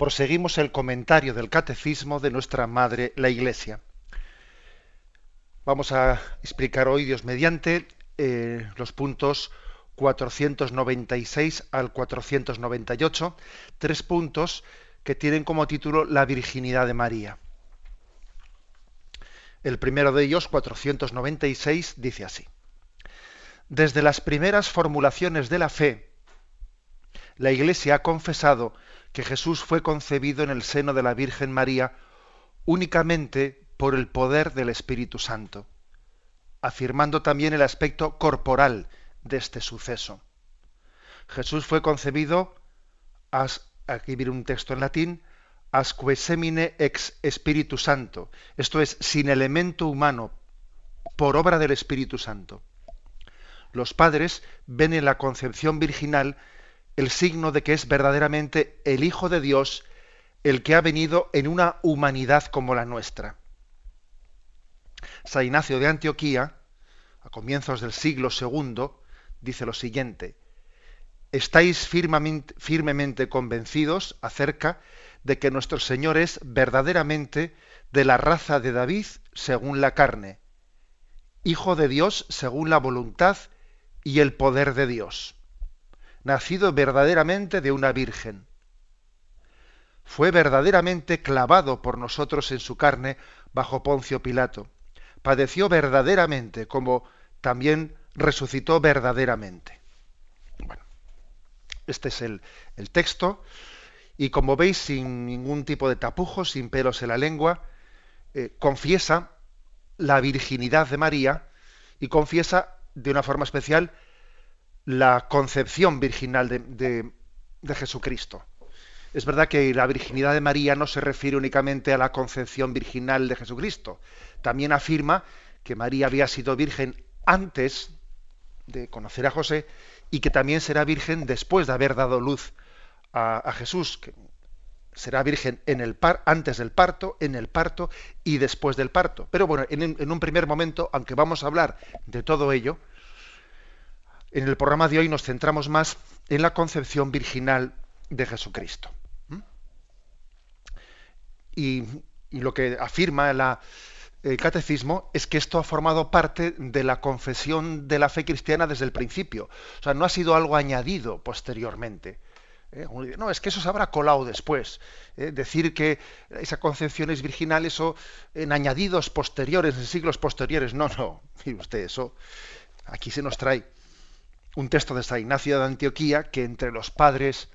proseguimos el comentario del catecismo de nuestra Madre la Iglesia. Vamos a explicar hoy, Dios mediante, eh, los puntos 496 al 498, tres puntos que tienen como título La virginidad de María. El primero de ellos, 496, dice así. Desde las primeras formulaciones de la fe, la Iglesia ha confesado que Jesús fue concebido en el seno de la Virgen María únicamente por el poder del Espíritu Santo, afirmando también el aspecto corporal de este suceso. Jesús fue concebido, aquí viene un texto en latín, asque semine ex Espíritu Santo, esto es, sin elemento humano, por obra del Espíritu Santo. Los padres ven en la concepción virginal el signo de que es verdaderamente el Hijo de Dios el que ha venido en una humanidad como la nuestra. San Ignacio de Antioquía, a comienzos del siglo II, dice lo siguiente, estáis firmemente, firmemente convencidos acerca de que nuestro Señor es verdaderamente de la raza de David según la carne, Hijo de Dios según la voluntad y el poder de Dios nacido verdaderamente de una virgen. Fue verdaderamente clavado por nosotros en su carne bajo Poncio Pilato. Padeció verdaderamente como también resucitó verdaderamente. Bueno, este es el, el texto y como veis sin ningún tipo de tapujos, sin pelos en la lengua, eh, confiesa la virginidad de María y confiesa de una forma especial la concepción virginal de, Jesucristo. Es verdad que la virginidad de María no se refiere únicamente a la concepción virginal de Jesucristo. También afirma que María había sido virgen antes de conocer a José y que también será virgen después de haber dado luz a, Jesús, será virgen en el par, antes del parto, en el parto y después del parto. Pero bueno, en un primer momento, aunque vamos a hablar de todo ello, en el programa de hoy nos centramos más en la concepción virginal de Jesucristo. Y, lo que afirma el catecismo es que esto ha formado parte de la confesión de la fe cristiana desde el principio. O sea, no ha sido algo añadido posteriormente. ¿eh? No, es que eso se habrá colado después. ¿eh? Decir que esa concepción es virginal, eso en añadidos posteriores, en siglos posteriores. No, no. Mire usted, eso aquí se nos trae un texto de San Ignacio de Antioquía que entre los padres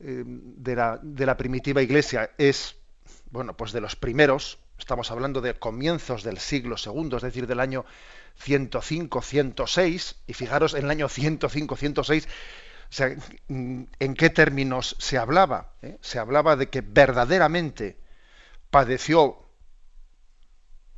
eh, de, la, primitiva iglesia es, bueno, pues de los primeros, estamos hablando de comienzos del siglo segundo, es decir, del año 105, 106, y fijaros en el año 105, 106, o sea, en qué términos se hablaba. ¿Eh? Se hablaba de que verdaderamente padeció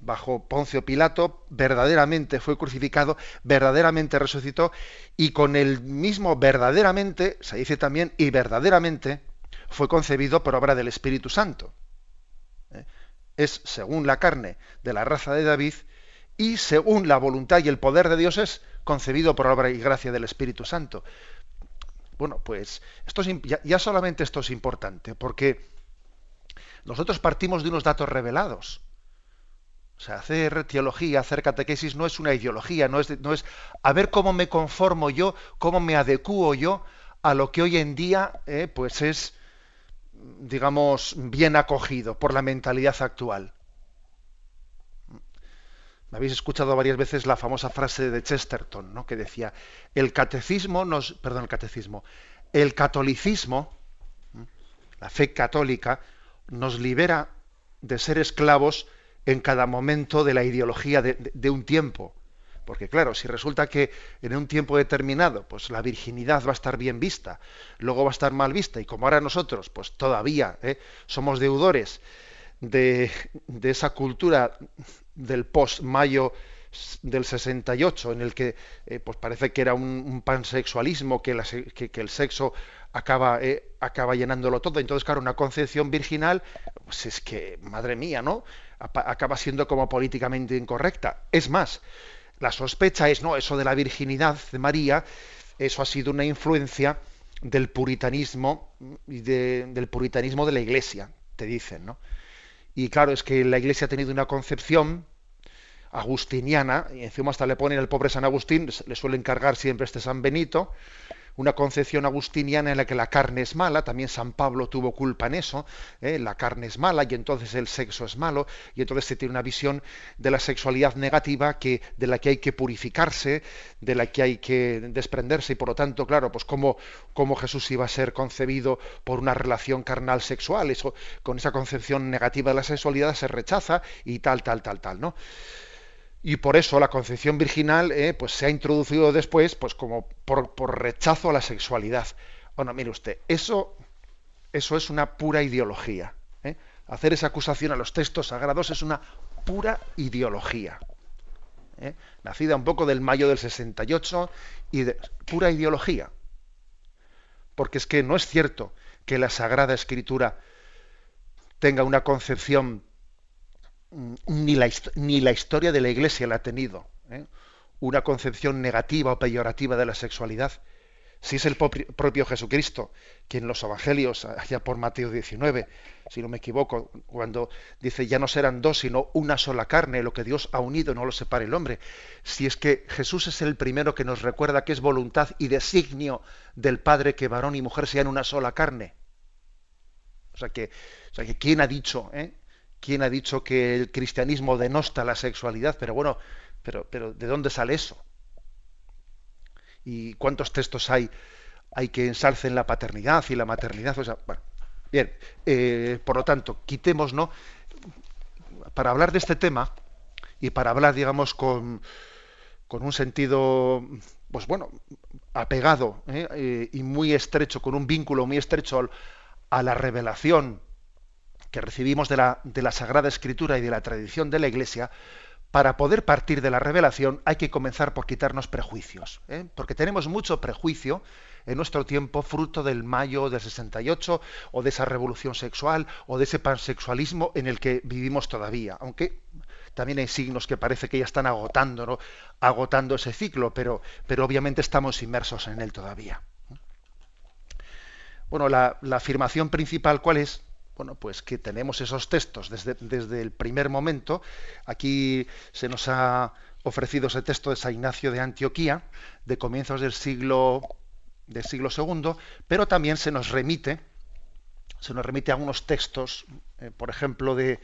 bajo Poncio Pilato, verdaderamente fue crucificado, verdaderamente resucitó, y con el mismo verdaderamente, se dice también, y verdaderamente, fue concebido por obra del Espíritu Santo. ¿Eh? Es, según la carne, de la raza de David, y según la voluntad y el poder de Dios es concebido por obra y gracia del Espíritu Santo. Bueno, pues esto ya solamente esto es importante, porque nosotros partimos de unos datos revelados o sea, hacer teología, hacer catequesis no es una ideología, no es, no es a ver cómo me conformo yo, cómo me adecuo yo a lo que hoy en día eh, pues es, digamos, bien acogido por la mentalidad actual. Me habéis escuchado varias veces la famosa frase de Chesterton, ¿no? que decía, el catecismo nos, perdón, el catecismo, el catolicismo, la fe católica, nos libera de ser esclavos en cada momento de la ideología de, un tiempo. Porque claro, si resulta que en un tiempo determinado, pues la virginidad va a estar bien vista, luego va a estar mal vista, y como ahora nosotros, pues todavía ¿eh? somos deudores de, esa cultura del post-mayo del 68, en el que eh, pues parece que era un, pansexualismo, que, que, el sexo acaba, eh, acaba llenándolo todo. Entonces, claro, una concepción virginal, pues es que, madre mía, ¿no? Acaba siendo como políticamente incorrecta. Es más, la sospecha es, no, eso de la virginidad de María, eso ha sido una influencia del puritanismo y del puritanismo de la Iglesia, te dicen, ¿no? Y claro, es que la Iglesia ha tenido una concepción agustiniana, y encima hasta le ponen al pobre San Agustín, le suelen cargar siempre este San Benito, una concepción agustiniana en la que la carne es mala, también San Pablo tuvo culpa en eso, ¿eh? la carne es mala y entonces el sexo es malo, y entonces se tiene una visión de la sexualidad negativa que, de la que hay que purificarse, de la que hay que desprenderse, y por lo tanto, claro, pues cómo, cómo Jesús iba a ser concebido por una relación carnal sexual, eso, con esa concepción negativa de la sexualidad se rechaza y tal, tal, tal, tal, ¿no? Y por eso la concepción virginal eh, pues se ha introducido después pues como por, rechazo a la sexualidad. Bueno, mire usted, eso, eso es una pura ideología. ¿eh? Hacer esa acusación a los textos sagrados es una pura ideología. ¿eh? Nacida un poco del mayo del 68 y de pura ideología. Porque es que no es cierto que la Sagrada Escritura tenga una concepción ni la, ni la historia de la Iglesia la ha tenido. ¿eh? Una concepción negativa o peyorativa de la sexualidad. Si es el propio Jesucristo quien en los Evangelios, allá por Mateo 19, si no me equivoco, cuando dice ya no serán dos, sino una sola carne, lo que Dios ha unido no lo separe el hombre. Si es que Jesús es el primero que nos recuerda que es voluntad y designio del Padre que varón y mujer sean una sola carne. O sea que, o sea que ¿quién ha dicho eh? ¿Quién ha dicho que el cristianismo denosta la sexualidad? Pero bueno, pero, pero ¿de dónde sale eso? ¿Y cuántos textos hay, hay que ensalcen la paternidad y la maternidad? O sea, bueno, bien, eh, por lo tanto, quitemos, ¿no? Para hablar de este tema y para hablar, digamos, con, con un sentido, pues bueno, apegado ¿eh? Eh, y muy estrecho, con un vínculo muy estrecho a la revelación que recibimos de la, de la Sagrada Escritura y de la tradición de la Iglesia, para poder partir de la revelación hay que comenzar por quitarnos prejuicios, ¿eh? porque tenemos mucho prejuicio en nuestro tiempo fruto del mayo del 68 o de esa revolución sexual o de ese pansexualismo en el que vivimos todavía, aunque también hay signos que parece que ya están agotando, ¿no? agotando ese ciclo, pero, pero obviamente estamos inmersos en él todavía. Bueno, la, la afirmación principal, ¿cuál es? Bueno, pues que tenemos esos textos desde, desde, el primer momento. Aquí se nos ha ofrecido ese texto de San Ignacio de Antioquía, de comienzos del siglo, del siglo II, pero también se nos remite, se nos remite a unos textos, eh, por ejemplo, de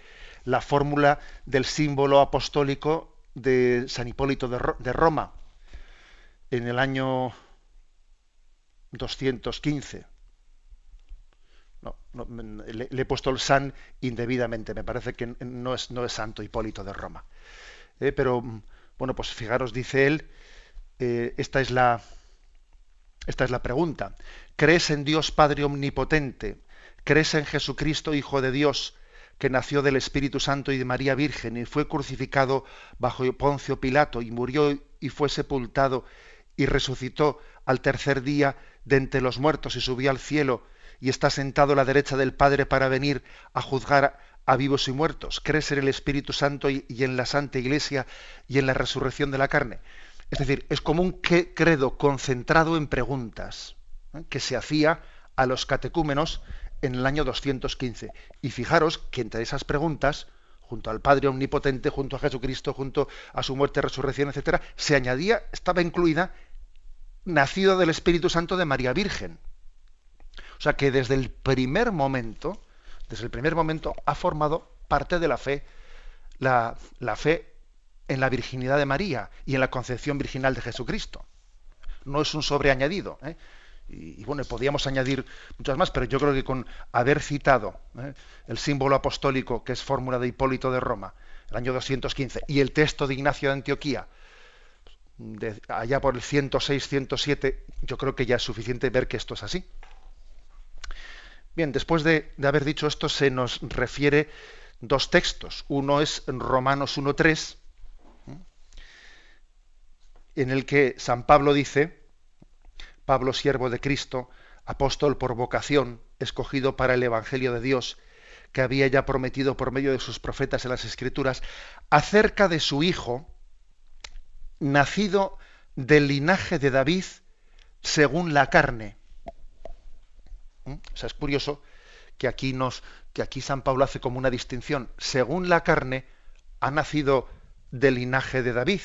la fórmula del símbolo apostólico de San Hipólito de, de Roma, en el año 215 no, le, he puesto el san indebidamente, me parece que no es, no es santo Hipólito de Roma. Eh, pero, bueno, pues fijaros, dice él, eh, esta, es la, esta es la pregunta. ¿Crees en Dios Padre Omnipotente? ¿Crees en Jesucristo, Hijo de Dios, que nació del Espíritu Santo y de María Virgen y fue crucificado bajo Poncio Pilato y murió y fue sepultado y resucitó al tercer día de entre los muertos y subió al cielo? Y está sentado a la derecha del Padre para venir a juzgar a vivos y muertos. ¿Crees en el Espíritu Santo y, en la Santa Iglesia y en la resurrección de la carne? Es decir, es como un credo concentrado en preguntas ¿eh? que se hacía a los catecúmenos en el año 215. Y fijaros que entre esas preguntas, junto al Padre Omnipotente, junto a Jesucristo, junto a su muerte, resurrección, etcétera, se añadía, estaba incluida, nacido del Espíritu Santo de María Virgen. Sea que desde el primer momento, desde el primer momento ha formado parte de la fe, la, fe en la virginidad de María y en la concepción virginal de Jesucristo. No es un sobreañadido. ¿eh? Y, bueno, podíamos añadir muchas más, pero yo creo que con haber citado ¿eh? el símbolo apostólico que es fórmula de Hipólito de Roma, el año 215, y el texto de Ignacio de Antioquía, allá por el 106, 107, yo creo que ya es suficiente ver que esto es así. Bien, después de, haber dicho esto, se nos refiere dos textos. Uno es Romanos 1.3, en el que San Pablo dice, Pablo siervo de Cristo, apóstol por vocación, escogido para el Evangelio de Dios, que había ya prometido por medio de sus profetas en las Escrituras, acerca de su Hijo, nacido del linaje de David según la carne. O sea, es curioso que aquí, nos, que aquí San Pablo hace como una distinción. Según la carne, ha nacido del linaje de David,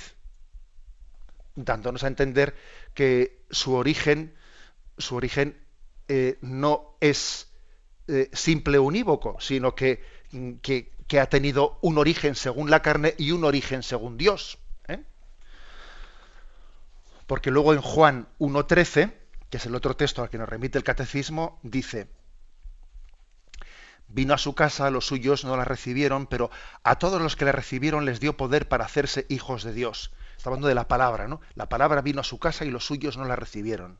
dándonos a entender que su origen, su origen eh, no es eh, simple unívoco, sino que, que, ha tenido un origen según la carne y un origen según Dios. ¿eh? Porque luego en Juan 1.13, que es el otro texto al que nos remite el catecismo, dice, vino a su casa, los suyos no la recibieron, pero a todos los que la recibieron les dio poder para hacerse hijos de Dios. Está hablando de la palabra, ¿no? La palabra vino a su casa y los suyos no la recibieron.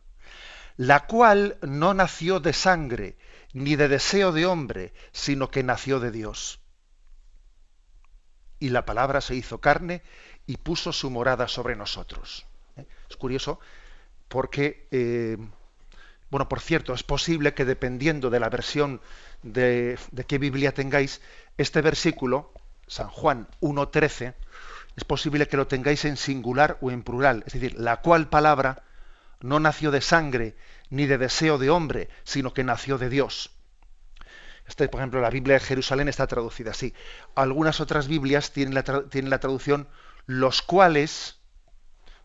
La cual no nació de sangre, ni de deseo de hombre, sino que nació de Dios. Y la palabra se hizo carne y puso su morada sobre nosotros. ¿Eh? Es curioso porque, eh, bueno, por cierto, es posible que dependiendo de la versión de, de qué Biblia tengáis, este versículo, San Juan 1.13, es posible que lo tengáis en singular o en plural, es decir, la cual palabra no nació de sangre ni de deseo de hombre, sino que nació de Dios. Este, por ejemplo, la Biblia de Jerusalén está traducida así. Algunas otras Biblias tienen la, tienen la traducción los cuales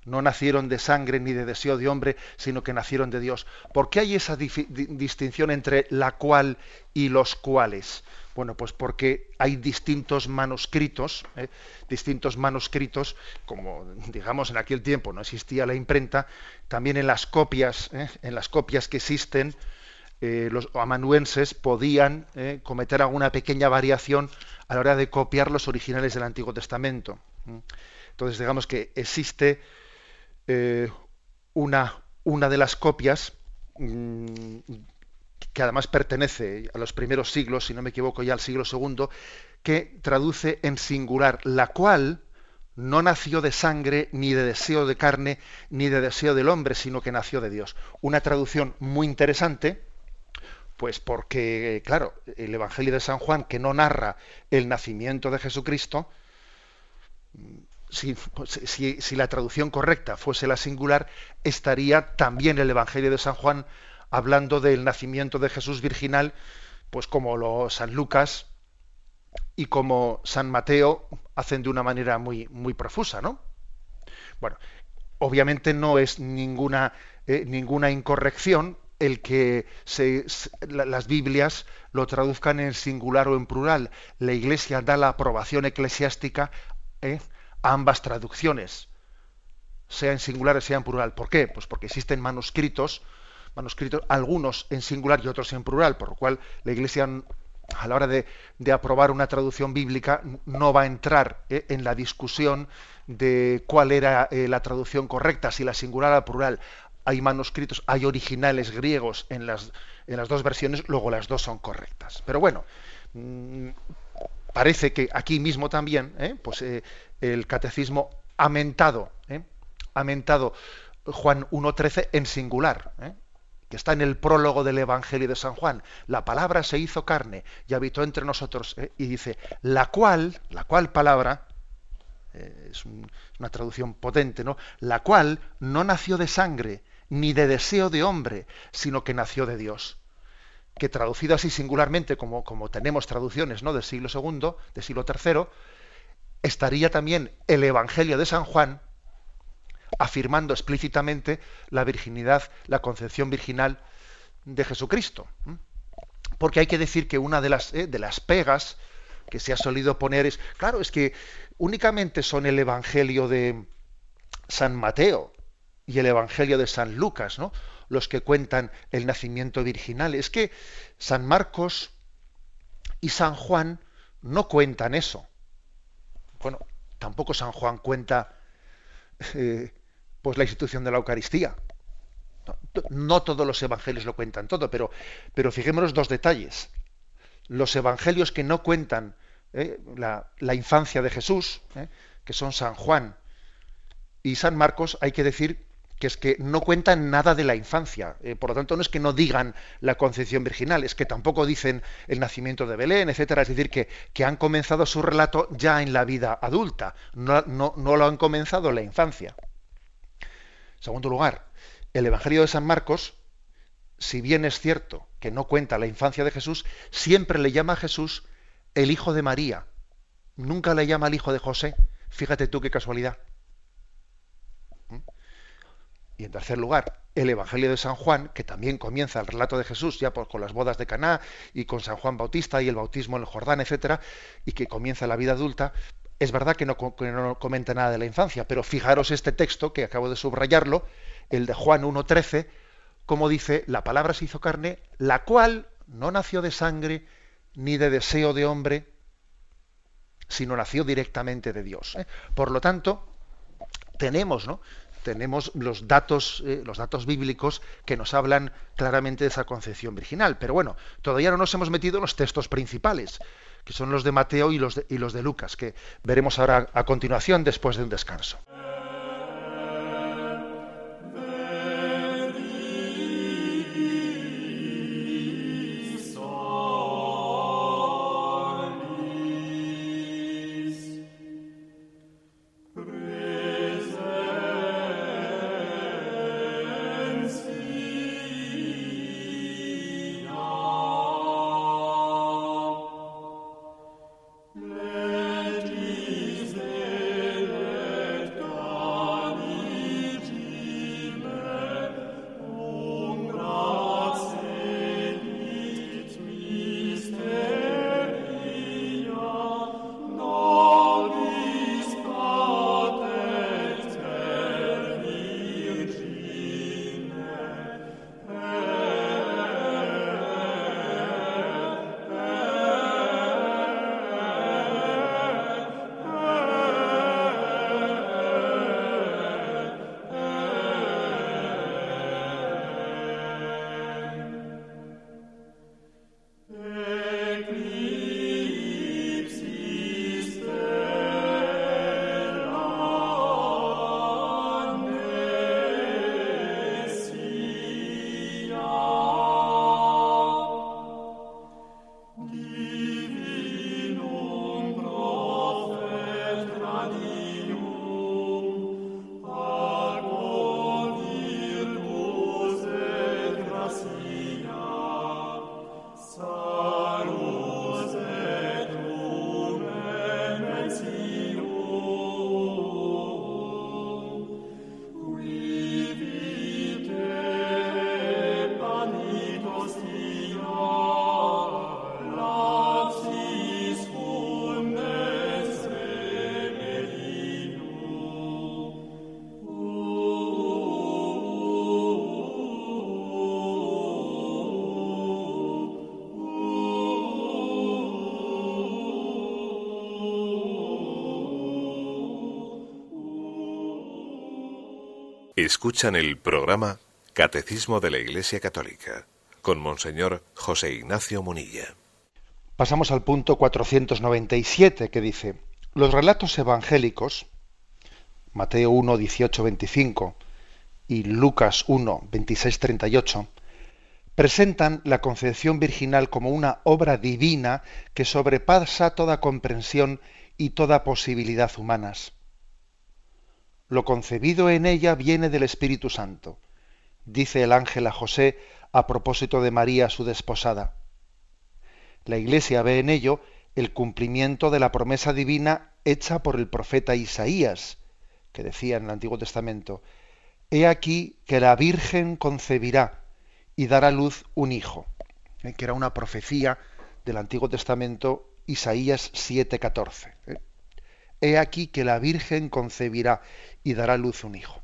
no nacieron de sangre ni de deseo de hombre, sino que nacieron de Dios. ¿Por qué hay esa distinción entre la cual y los cuales? Bueno, pues porque hay distintos manuscritos, ¿eh? distintos manuscritos, como digamos en aquel tiempo no existía la imprenta, también en las copias, ¿eh? en las copias que existen, eh, los amanuenses podían cometer alguna pequeña variación a la hora de copiar los originales del Antiguo Testamento. Entonces, digamos que existe una, una de las copias mm, que además pertenece a los primeros siglos, si no me equivoco ya al siglo segundo, que traduce en singular, la cual no nació de sangre, ni de deseo de carne, ni de deseo del hombre, sino que nació de Dios. Una traducción muy interesante, pues porque, claro, el Evangelio de San Juan, que no narra el nacimiento de Jesucristo, si, la traducción correcta fuese la singular, estaría también el Evangelio de San Juan hablando del nacimiento de Jesús virginal, pues como lo San Lucas y como San Mateo hacen de una manera muy, muy profusa, ¿no? Bueno, obviamente no es ninguna, eh, ninguna incorrección el que las Biblias lo traduzcan en singular o en plural. La Iglesia da la aprobación eclesiástica eh, ambas traducciones, sea en singular sea en plural. ¿Por qué? Pues porque existen manuscritos manuscritos, algunos en singular y otros en plural, por lo cual la Iglesia a la hora de, aprobar una traducción bíblica no va a entrar eh, en la discusión de cuál era eh, la traducción correcta, si la singular o la plural. Hay manuscritos, hay originales griegos en las, en las dos versiones, luego las dos son correctas. Pero bueno, mm, parece que aquí mismo también, eh, pues el catecismo ha mentado, ha mentado Juan 1.13 en singular que está en el prólogo del Evangelio de San Juan. La palabra se hizo carne y habitó entre nosotros. ¿eh? Y dice, la cual, la cual palabra, eh, es una traducción potente, ¿no? La cual no nació de sangre, ni de deseo de hombre, sino que nació de Dios. Que traducido así singularmente, como, como tenemos traducciones ¿no? del siglo II, del siglo III, estaría también el Evangelio de San Juan, afirmando explícitamente la virginidad, la concepción virginal de Jesucristo. Porque hay que decir que una de las, eh, de las pegas que se ha solido poner es, claro, es que únicamente son el Evangelio de San Mateo y el Evangelio de San Lucas, ¿no? los que cuentan el nacimiento virginal. Es que San Marcos y San Juan no cuentan eso. Bueno, tampoco San Juan cuenta eh, pues la institución de la Eucaristía. No, todos los evangelios lo cuentan todo, pero, pero fijémonos dos detalles. Los evangelios que no cuentan ¿eh? la, infancia de Jesús, ¿eh? que son San Juan y San Marcos, hay que decir que es que no cuentan nada de la infancia. Eh, por lo tanto, no es que no digan la concepción virginal, es que tampoco dicen el nacimiento de Belén, etcétera. Es decir, que, que han comenzado su relato ya en la vida adulta, no, no, no lo han comenzado en la infancia. segundo lugar, el Evangelio de San Marcos, si bien es cierto que no cuenta la infancia de Jesús, siempre le llama a Jesús el hijo de María. Nunca le llama al hijo de José. Fíjate tú qué casualidad. Y en tercer lugar, el Evangelio de San Juan, que también comienza el relato de Jesús ya con las bodas de Caná y con San Juan Bautista y el bautismo en el Jordán, etcétera, y que comienza la vida adulta, es verdad que no, no, comenta nada de la infancia, pero fijaros este texto que acabo de subrayarlo, el de Juan 1.13, como dice, la palabra se hizo carne, la cual no nació de sangre, ni de deseo de hombre, sino nació directamente de Dios. ¿eh? Por lo tanto, tenemos, ¿no? Tenemos los datos, eh, los datos bíblicos que nos hablan claramente de esa concepción virginal. Pero bueno, todavía no nos hemos metido en los textos principales, que son los de Mateo y los y los de Lucas, que veremos ahora a continuación después de un descanso. Escuchan el programa Catecismo de la Iglesia Católica con Monseñor José Ignacio Munilla. Pasamos al punto 497 que dice, los relatos evangélicos, Mateo 1, 18, 25 y Lucas 1, 26, 38, presentan la concepción virginal como una obra divina que sobrepasa toda comprensión y toda posibilidad humanas lo concebido en ella viene del Espíritu Santo, dice el ángel a José a propósito de María, su desposada. La Iglesia ve en ello el cumplimiento de la promesa divina hecha por el profeta Isaías, que decía en el Antiguo Testamento, He aquí que la Virgen concebirá y dará luz un hijo, eh, que era una profecía del Antiguo Testamento, Isaías 7:14. Eh. He aquí que la Virgen concebirá y dará luz un hijo.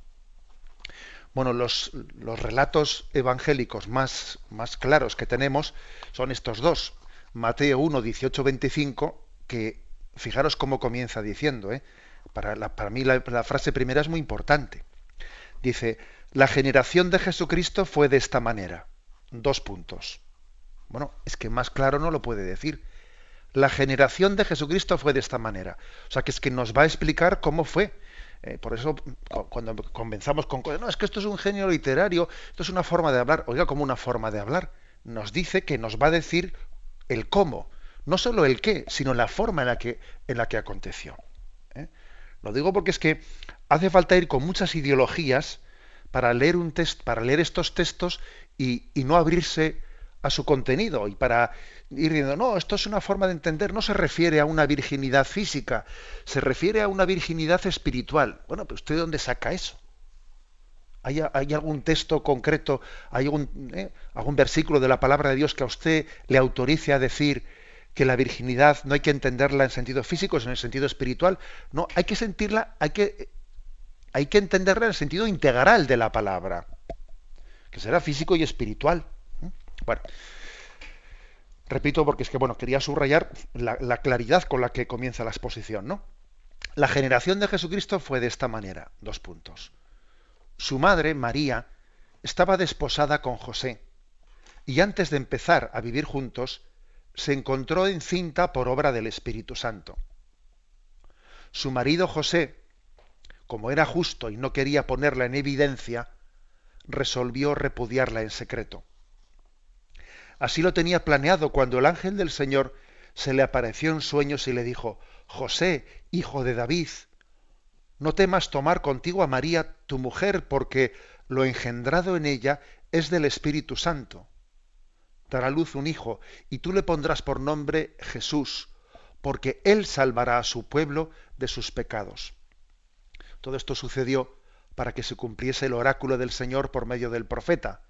Bueno, los, relatos evangélicos más, claros que tenemos son estos dos. Mateo 1, 18, 25, que fijaros cómo comienza diciendo, ¿eh? para, para, mí la, frase primera es muy importante. Dice, la generación de Jesucristo fue de esta manera. Dos puntos. Bueno, es que más claro no lo puede decir. La generación de Jesucristo fue de esta manera. O sea, que es que nos va a explicar cómo fue. Eh, por eso, cuando comenzamos con no, es que esto es un genio literario, esto es una forma de hablar, oiga, como una forma de hablar. Nos dice que nos va a decir el cómo, no solo el qué, sino la forma en la que, en la que aconteció. ¿eh? Lo digo porque es que hace falta ir con muchas ideologías para leer un test, para leer estos textos y, y no abrirse a su contenido y para ir diciendo, no, esto es una forma de entender, no se refiere a una virginidad física, se refiere a una virginidad espiritual. Bueno, pero ¿usted de dónde saca eso? ¿Hay, algún texto concreto, hay algún, eh, algún versículo de la palabra de Dios que a usted le autorice a decir que la virginidad no hay que entenderla en sentido físico, sino en sentido espiritual? No, hay que sentirla, hay que, hay que entenderla en el sentido integral de la palabra, que será físico y espiritual. Bueno, repito porque es que, bueno, quería subrayar la, claridad con la que comienza la exposición, ¿no? La generación de Jesucristo fue de esta manera, dos puntos. Su madre, María, estaba desposada con José, y antes de empezar a vivir juntos, se encontró encinta por obra del Espíritu Santo. Su marido José, como era justo y no quería ponerla en evidencia, resolvió repudiarla en secreto. Así lo tenía planeado cuando el ángel del Señor se le apareció en sueños y le dijo, José, hijo de David, no temas tomar contigo a María, tu mujer, porque lo engendrado en ella es del Espíritu Santo. Dará luz un hijo, y tú le pondrás por nombre Jesús, porque él salvará a su pueblo de sus pecados. Todo esto sucedió para que se cumpliese el oráculo del Señor por medio del profeta.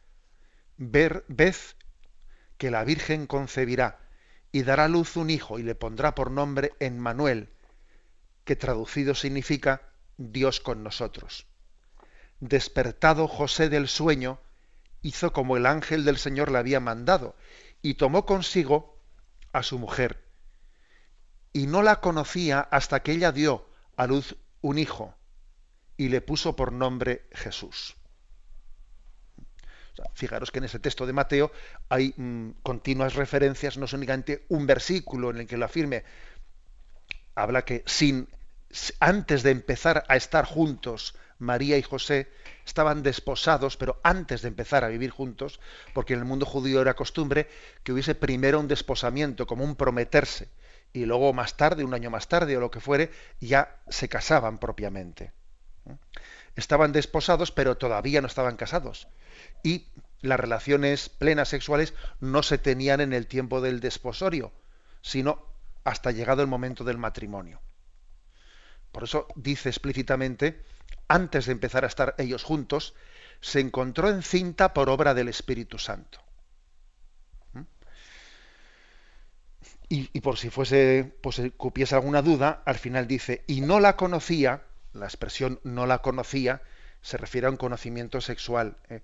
Ver, ved que la Virgen concebirá y dará luz un hijo y le pondrá por nombre Emmanuel, que traducido significa Dios con nosotros. Despertado José del sueño, hizo como el ángel del Señor le había mandado, y tomó consigo a su mujer. Y no la conocía hasta que ella dio a luz un hijo, y le puso por nombre Jesús fijaros que en ese texto de Mateo hay mm, continuas referencias, no es únicamente un versículo en el que lo afirme, habla que sin antes de empezar a estar juntos, María y José estaban desposados, pero antes de empezar a vivir juntos, porque en el mundo judío era costumbre que hubiese primero un desposamiento, como un prometerse, y luego más tarde, un año más tarde o lo que fuere, ya se casaban propiamente. ¿Eh? Estaban desposados, pero todavía no estaban casados y las relaciones plenas sexuales no se tenían en el tiempo del desposorio, sino hasta llegado el momento del matrimonio. Por eso dice explícitamente, antes de empezar a estar ellos juntos, se encontró encinta por obra del Espíritu Santo. ¿Mm? Y, por si fuese, pues cupiese alguna duda, al final dice, y no la conocía, la expresión no la conocía, se refiere a un conocimiento sexual. ¿eh?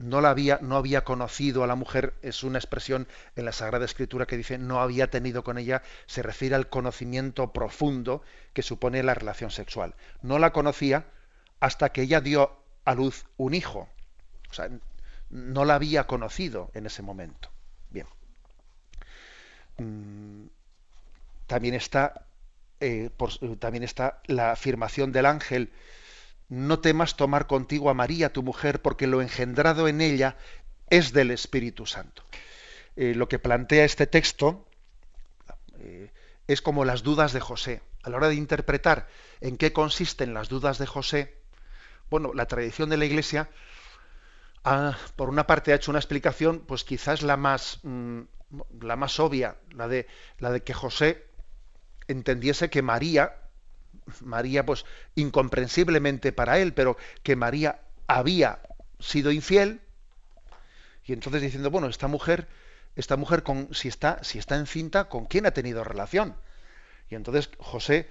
no la había, no había conocido a la mujer, es una expresión en la Sagrada Escritura que dice no había tenido con ella, se refiere al conocimiento profundo que supone la relación sexual. No la conocía hasta que ella dio a luz un hijo. O sea, no la había conocido en ese momento. Bien. Mm, también está, eh, también está la afirmación del ángel no temas tomar contigo a María, tu mujer, porque lo engendrado en ella es del Espíritu Santo. Eh, lo que plantea este texto eh, es como las dudas de José. A la hora de interpretar en qué consisten las dudas de José, bueno, la tradición de la Iglesia, por una parte ha hecho una explicación, pues quizás la más, mm, la más obvia, la de, la de que José entendiese que María María, pues incomprensiblemente para él, pero que María había sido infiel, y entonces diciendo, bueno, esta mujer, esta mujer con, si está, si está encinta, ¿con quién ha tenido relación? Y entonces José,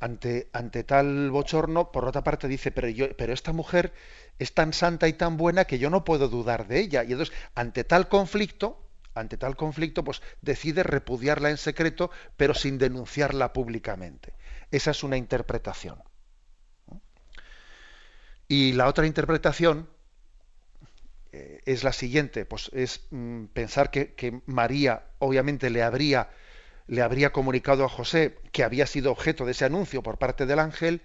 ante, ante tal bochorno, por otra parte dice, pero yo, pero esta mujer es tan santa y tan buena que yo no puedo dudar de ella. Y entonces, ante tal conflicto, ante tal conflicto, pues decide repudiarla en secreto, pero sin denunciarla públicamente. Esa es una interpretación. Y la otra interpretación eh, es la siguiente, pues es mm, pensar que, María obviamente le habría, le habría comunicado a José que había sido objeto de ese anuncio por parte del ángel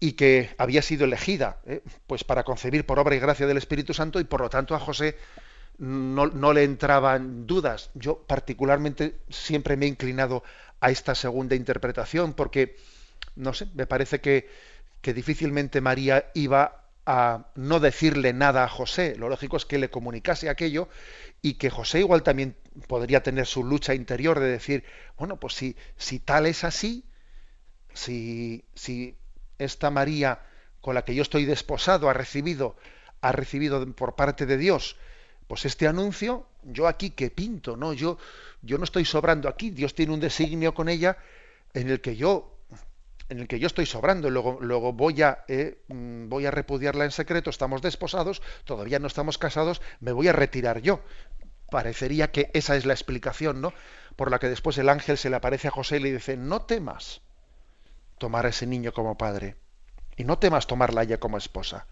y que había sido elegida eh, pues para concebir por obra y gracia del Espíritu Santo y por lo tanto a José no, le entraban dudas. Yo particularmente siempre me he inclinado a esta segunda interpretación porque, no sé, me parece que, que difícilmente María iba a no decirle nada a José. Lo lógico es que le comunicase aquello y que José igual también podría tener su lucha interior de decir, bueno, pues si, si tal es así, si, si esta María con la que yo estoy desposado ha recibido, ha recibido por parte de Dios, pues este anuncio, yo aquí que pinto, ¿no? Yo, yo no estoy sobrando aquí, Dios tiene un designio con ella en el que yo en el que yo estoy sobrando, luego, luego voy, a, eh, mm, voy a repudiarla en secreto, estamos desposados, todavía no estamos casados, me voy a retirar yo. Parecería que esa es la explicación, ¿no? Por la que después el ángel se le aparece a José y le dice, no temas tomar a ese niño como padre, y no temas tomarla ella como esposa,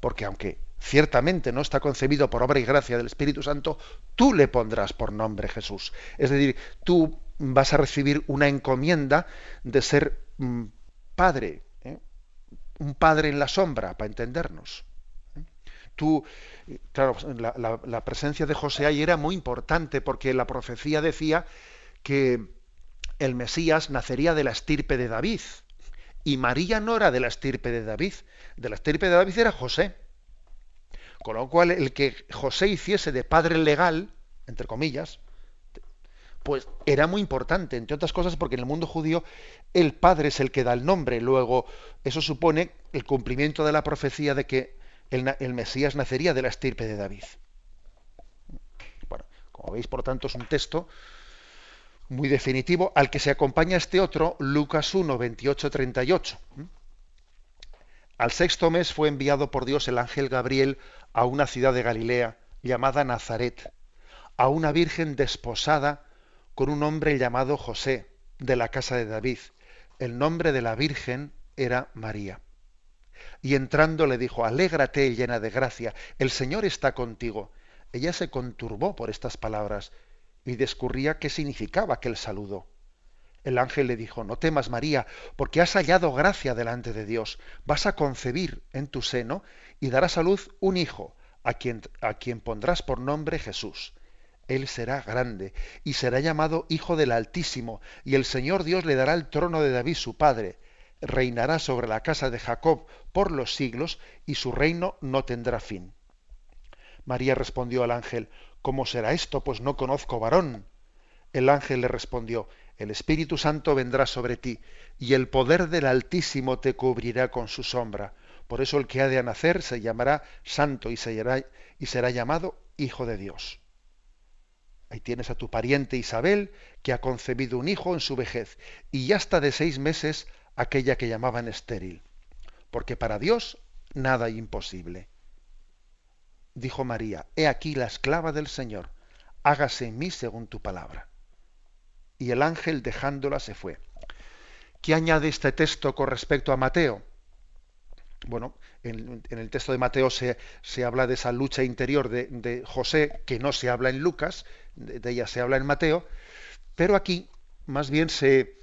porque aunque ciertamente no está concebido por obra y gracia del Espíritu Santo, tú le pondrás por nombre Jesús. Es decir, tú vas a recibir una encomienda de ser mm, padre, ¿eh? un padre en la sombra, para entendernos. ¿eh? Tú, claro, la, presencia de José ahí era muy importante porque la profecía decía que el Mesías nacería de la estirpe de David. Y María no era de la estirpe de David, de la estirpe de David era José. Con lo cual, el que José hiciese de padre legal, entre comillas, pues era muy importante, entre otras cosas porque en el mundo judío el padre es el que da el nombre. Luego, eso supone el cumplimiento de la profecía de que el, Mesías nacería de la estirpe de David. Bueno, como veis, por tanto, es un texto muy definitivo al que se acompaña este otro, Lucas 1, 28, 38. Al sexto mes fue enviado por Dios el ángel Gabriel a una ciudad de Galilea llamada Nazaret, a una virgen desposada con un hombre llamado José, de la casa de David. El nombre de la Virgen era María. Y entrando le dijo, Alégrate llena de gracia, el Señor está contigo. Ella se conturbó por estas palabras y descurría qué significaba aquel saludo. El ángel le dijo, No temas, María, porque has hallado gracia delante de Dios. Vas a concebir en tu seno y darás a luz un hijo, a quien, a quien pondrás por nombre Jesús él será grande y será llamado Hijo del Altísimo, y el Señor Dios le dará el trono de David su padre. Reinará sobre la casa de Jacob por los siglos, y su reino no tendrá fin. María respondió al ángel, ¿Cómo será esto? Pues no conozco varón. El ángel le respondió, El Espíritu Santo vendrá sobre ti, y el poder del Altísimo te cubrirá con su sombra. Por eso el que ha de nacer se llamará Santo y será, llamado Hijo de Dios. Ahí tienes a tu pariente Isabel, que ha concebido un hijo en su vejez, y ya está de seis meses aquella que llamaban estéril, porque para Dios nada imposible. Dijo María, He aquí la esclava del Señor, hágase en mí según tu palabra. Y el ángel dejándola se fue. ¿Qué añade este texto con respecto a Mateo? Bueno, en, el texto de Mateo se, habla de esa lucha interior de, José, que no se habla en Lucas, de, ella se habla en Mateo, pero aquí más bien se,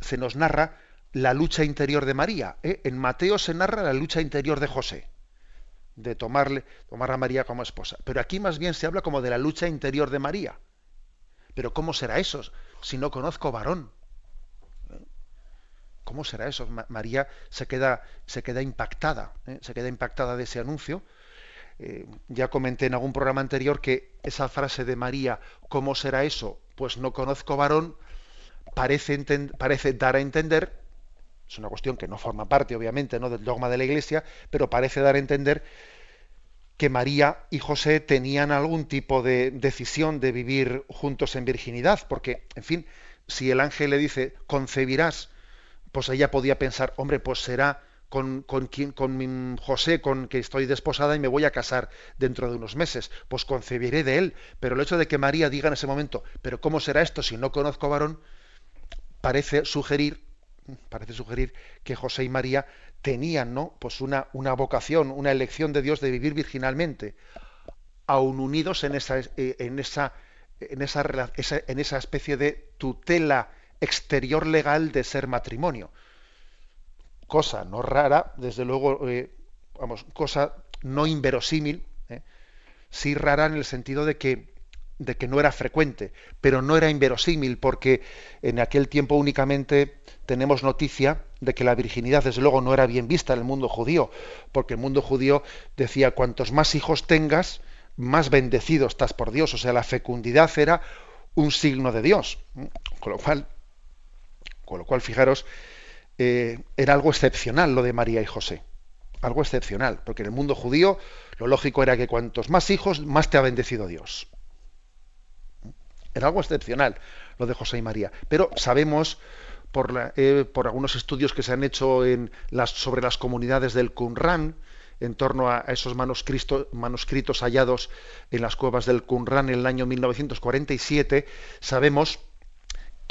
se nos narra la lucha interior de María. ¿eh? En Mateo se narra la lucha interior de José, de tomarle, tomar a María como esposa. Pero aquí más bien se habla como de la lucha interior de María. Pero ¿cómo será eso si no conozco varón? ¿Cómo será eso? María se queda, se queda impactada, ¿eh? se queda impactada de ese anuncio. Eh, ya comenté en algún programa anterior que esa frase de María, ¿cómo será eso? Pues no conozco varón, parece, parece dar a entender, es una cuestión que no forma parte, obviamente, ¿no? del dogma de la Iglesia, pero parece dar a entender que María y José tenían algún tipo de decisión de vivir juntos en virginidad, porque, en fin, si el ángel le dice, concebirás pues ella podía pensar, hombre, pues será con, con, con José con que estoy desposada y me voy a casar dentro de unos meses, pues concebiré de él. Pero el hecho de que María diga en ese momento, pero ¿cómo será esto si no conozco varón? parece sugerir parece sugerir que José y María tenían, ¿no? Pues una, una vocación, una elección de Dios de vivir virginalmente, aun unidos en esa, eh, en esa, en esa, en esa especie de tutela exterior legal de ser matrimonio. Cosa no rara, desde luego, eh, vamos, cosa no inverosímil, ¿eh? sí rara en el sentido de que de que no era frecuente, pero no era inverosímil porque en aquel tiempo únicamente tenemos noticia de que la virginidad desde luego no era bien vista en el mundo judío, porque el mundo judío decía cuantos más hijos tengas, más bendecido estás por Dios, o sea, la fecundidad era un signo de Dios, con lo cual, con lo cual fijaros, eh, era algo excepcional lo de María y José, algo excepcional, porque en el mundo judío lo lógico era que cuantos más hijos, más te ha bendecido Dios. Era algo excepcional lo de José y María. Pero sabemos por, eh, algunos estudios que se han hecho sobre las comunidades del Qumran, en torno a esos manuscritos hallados en las cuevas del Qumran en el año 1947, sabemos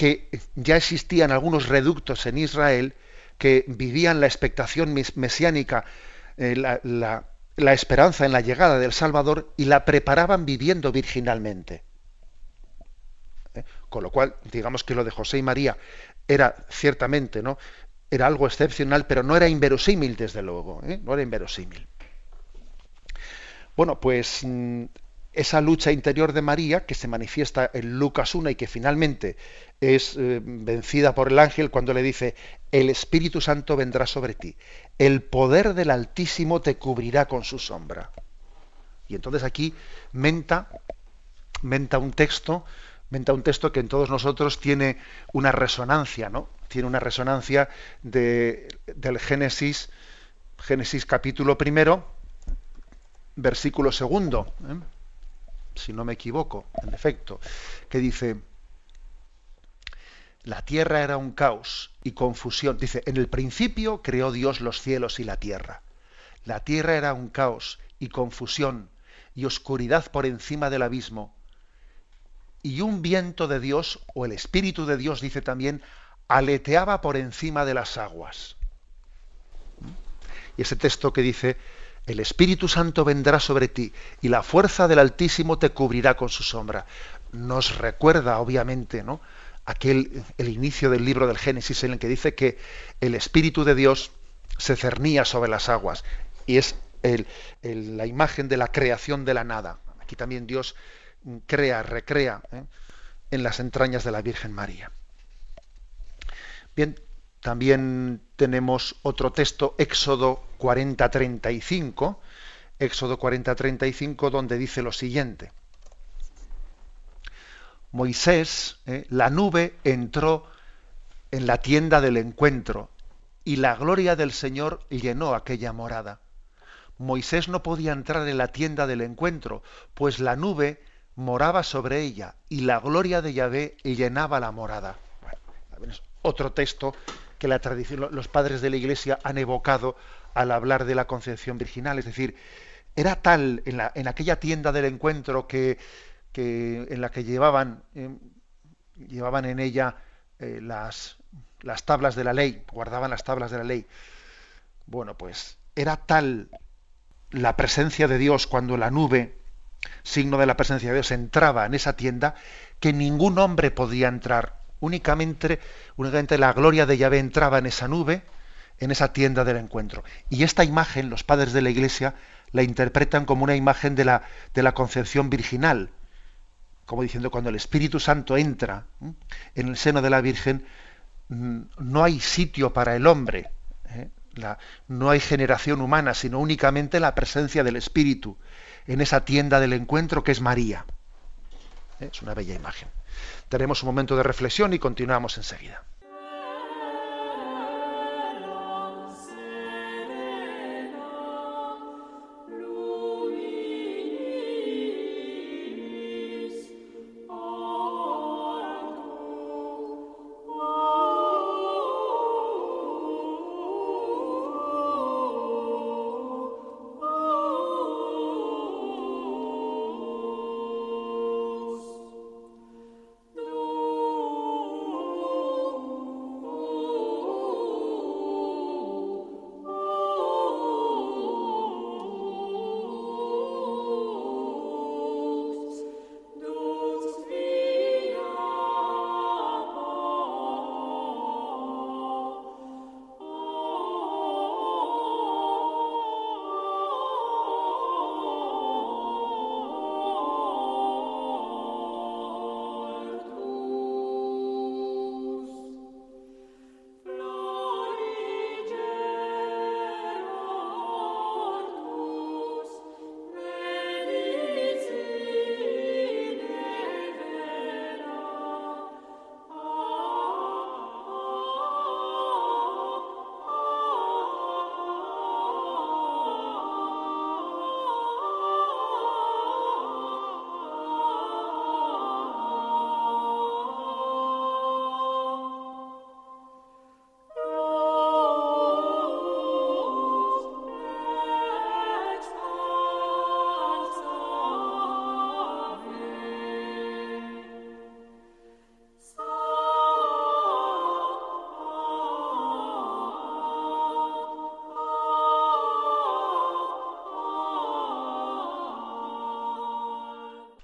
que ya existían algunos reductos en Israel que vivían la expectación mesiánica, eh, la, esperanza en la llegada del Salvador y la preparaban viviendo virginalmente. Con lo cual, digamos que lo de José y María era ciertamente, ¿no? Era algo excepcional, pero no era inverosímil, desde luego, ¿eh? no era inverosímil. Bueno, pues mm, esa lucha interior de María, que se manifiesta en Lucas 1 y que finalmente es eh, vencida por el ángel cuando le dice, el Espíritu Santo vendrá sobre ti, el poder del Altísimo te cubrirá con su sombra. Y entonces aquí menta, menta un texto un texto que en todos nosotros tiene una resonancia, ¿no? Tiene una resonancia de, del Génesis, Génesis capítulo primero, versículo segundo, ¿eh? si no me equivoco, en efecto, que dice, la tierra era un caos y confusión. Dice, en el principio creó Dios los cielos y la tierra. La tierra era un caos y confusión y oscuridad por encima del abismo y un viento de Dios, o el Espíritu de Dios, dice también, aleteaba por encima de las aguas. Y ese texto que dice, el Espíritu Santo vendrá sobre ti y la fuerza del Altísimo te cubrirá con su sombra. Nos recuerda, obviamente, ¿no? Aquel el inicio del libro del Génesis en el que dice que el Espíritu de Dios se cernía sobre las aguas y es la imagen de la creación de la nada. Aquí también Dios crea, recrea ¿eh? en las entrañas de la Virgen María. Bien, también tenemos otro texto, Éxodo 40-35, Éxodo 40-35, donde dice lo siguiente. Moisés, ¿eh? la nube entró en la tienda del encuentro y la gloria del Señor llenó aquella morada. Moisés no podía entrar en la tienda del encuentro, pues la nube moraba sobre ella y la gloria de Yahvé llenaba la morada. Otro texto que la tradición, los padres de la Iglesia han evocado al hablar de la concepción virginal, es decir, era tal en, la, en aquella tienda del encuentro que, que en la que llevaban, eh, llevaban en ella eh, las, las tablas de la ley, guardaban las tablas de la ley. Bueno, pues era tal la presencia de Dios cuando la nube signo de la presencia de Dios, entraba en esa tienda, que ningún hombre podía entrar. Únicamente, únicamente la gloria de Yahvé entraba en esa nube, en esa tienda del encuentro. Y esta imagen, los padres de la Iglesia la interpretan como una imagen de la, de la concepción virginal, como diciendo, cuando el Espíritu Santo entra en el seno de la Virgen, mm, no hay sitio para el hombre, ¿eh? no hay generación humana, sino únicamente la presencia del Espíritu en esa tienda del encuentro que es María. Es una bella imagen. Tenemos un momento de reflexión y continuamos enseguida.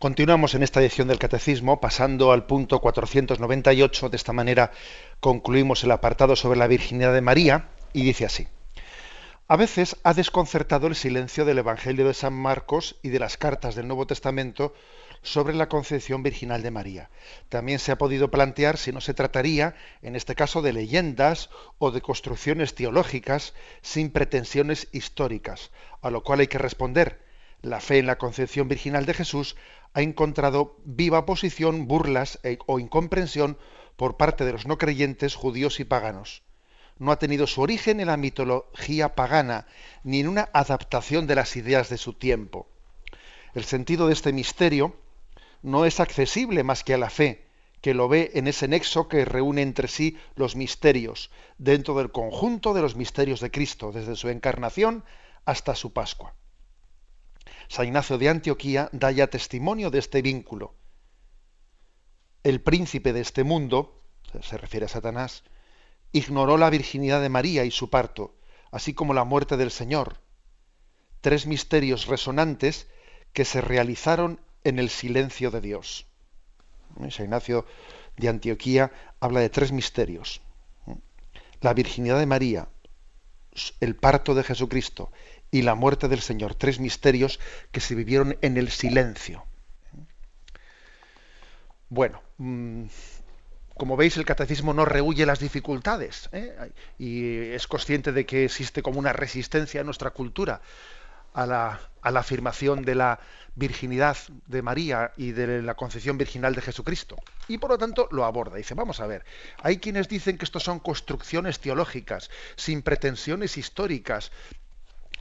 Continuamos en esta edición del Catecismo, pasando al punto 498. De esta manera concluimos el apartado sobre la virginidad de María y dice así. A veces ha desconcertado el silencio del Evangelio de San Marcos y de las cartas del Nuevo Testamento sobre la concepción virginal de María. También se ha podido plantear si no se trataría, en este caso, de leyendas o de construcciones teológicas sin pretensiones históricas, a lo cual hay que responder. La fe en la concepción virginal de Jesús ha encontrado viva oposición, burlas e, o incomprensión por parte de los no creyentes judíos y paganos no ha tenido su origen en la mitología pagana, ni en una adaptación de las ideas de su tiempo. El sentido de este misterio no es accesible más que a la fe, que lo ve en ese nexo que reúne entre sí los misterios, dentro del conjunto de los misterios de Cristo, desde su encarnación hasta su Pascua. San Ignacio de Antioquía da ya testimonio de este vínculo. El príncipe de este mundo, se refiere a Satanás, ignoró la virginidad de María y su parto, así como la muerte del Señor. Tres misterios resonantes que se realizaron en el silencio de Dios. San Ignacio de Antioquía habla de tres misterios. La virginidad de María, el parto de Jesucristo y la muerte del Señor. Tres misterios que se vivieron en el silencio. Bueno, mm, como veis, el catecismo no rehuye las dificultades ¿eh? y es consciente de que existe como una resistencia en nuestra cultura a la, afirmación de la virginidad de María y de la concepción virginal de Jesucristo. Y por lo tanto lo aborda. Dice, vamos a ver, hay quienes dicen que esto son construcciones teológicas, sin pretensiones históricas.